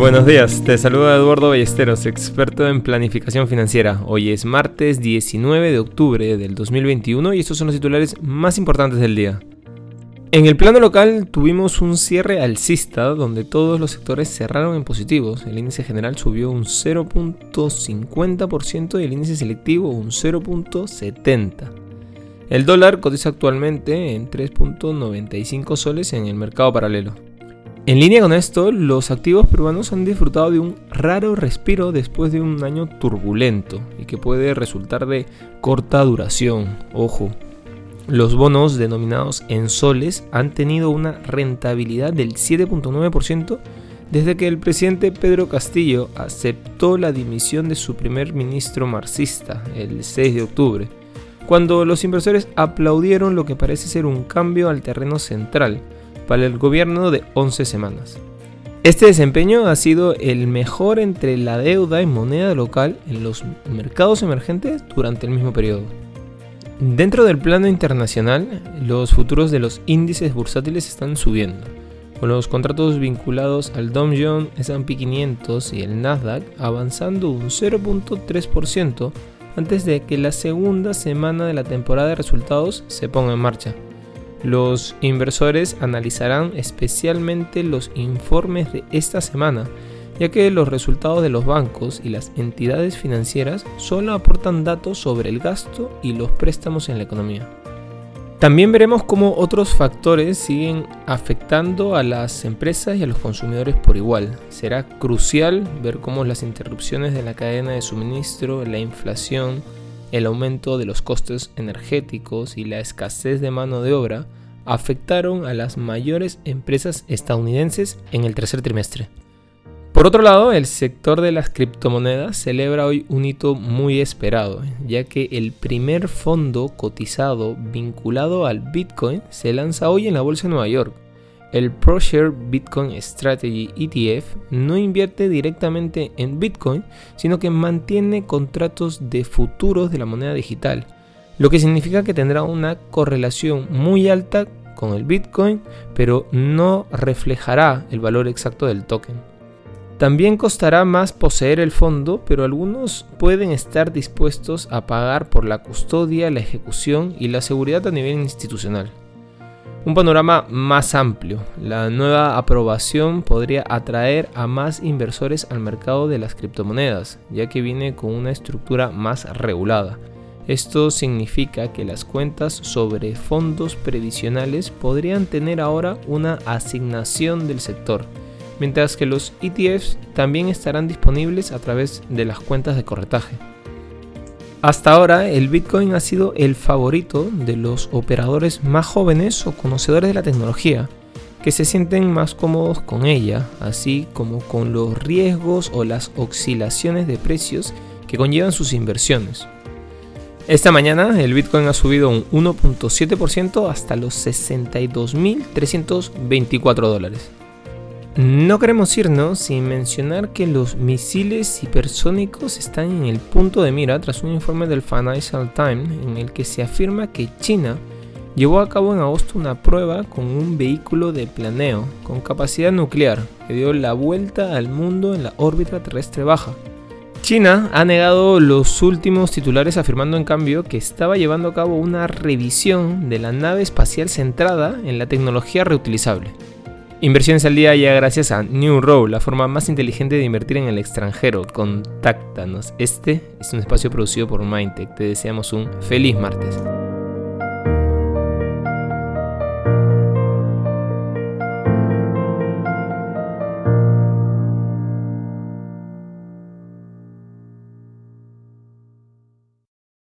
Buenos días, te saluda Eduardo Ballesteros, experto en planificación financiera. Hoy es martes 19 de octubre del 2021 y estos son los titulares más importantes del día. En el plano local tuvimos un cierre alcista donde todos los sectores cerraron en positivos. El índice general subió un 0.50% y el índice selectivo un 0.70%. El dólar cotiza actualmente en 3.95 soles en el mercado paralelo. En línea con esto, los activos peruanos han disfrutado de un raro respiro después de un año turbulento y que puede resultar de corta duración. Ojo, los bonos denominados en soles han tenido una rentabilidad del 7.9% desde que el presidente Pedro Castillo aceptó la dimisión de su primer ministro marxista el 6 de octubre, cuando los inversores aplaudieron lo que parece ser un cambio al terreno central para el gobierno de 11 semanas. Este desempeño ha sido el mejor entre la deuda en moneda local en los mercados emergentes durante el mismo periodo. Dentro del plano internacional, los futuros de los índices bursátiles están subiendo, con los contratos vinculados al Dow Jones, S&P 500 y el Nasdaq avanzando un 0.3% antes de que la segunda semana de la temporada de resultados se ponga en marcha. Los inversores analizarán especialmente los informes de esta semana, ya que los resultados de los bancos y las entidades financieras solo aportan datos sobre el gasto y los préstamos en la economía. También veremos cómo otros factores siguen afectando a las empresas y a los consumidores por igual. Será crucial ver cómo las interrupciones de la cadena de suministro, la inflación, el aumento de los costes energéticos y la escasez de mano de obra afectaron a las mayores empresas estadounidenses en el tercer trimestre. Por otro lado, el sector de las criptomonedas celebra hoy un hito muy esperado, ya que el primer fondo cotizado vinculado al Bitcoin se lanza hoy en la Bolsa de Nueva York. El ProShare Bitcoin Strategy ETF no invierte directamente en Bitcoin, sino que mantiene contratos de futuros de la moneda digital, lo que significa que tendrá una correlación muy alta con el Bitcoin, pero no reflejará el valor exacto del token. También costará más poseer el fondo, pero algunos pueden estar dispuestos a pagar por la custodia, la ejecución y la seguridad a nivel institucional. Un panorama más amplio. La nueva aprobación podría atraer a más inversores al mercado de las criptomonedas, ya que viene con una estructura más regulada. Esto significa que las cuentas sobre fondos previsionales podrían tener ahora una asignación del sector, mientras que los ETFs también estarán disponibles a través de las cuentas de corretaje. Hasta ahora, el Bitcoin ha sido el favorito de los operadores más jóvenes o conocedores de la tecnología, que se sienten más cómodos con ella, así como con los riesgos o las oscilaciones de precios que conllevan sus inversiones. Esta mañana el Bitcoin ha subido un 1.7% hasta los 62.324 dólares. No queremos irnos sin mencionar que los misiles hipersónicos están en el punto de mira tras un informe del Financial Times en el que se afirma que China llevó a cabo en agosto una prueba con un vehículo de planeo con capacidad nuclear que dio la vuelta al mundo en la órbita terrestre baja. China ha negado los últimos titulares afirmando en cambio que estaba llevando a cabo una revisión de la nave espacial centrada en la tecnología reutilizable. Inversiones al día ya gracias a New Row, la forma más inteligente de invertir en el extranjero. Contáctanos. Este es un espacio producido por Mindtech. Te deseamos un feliz martes.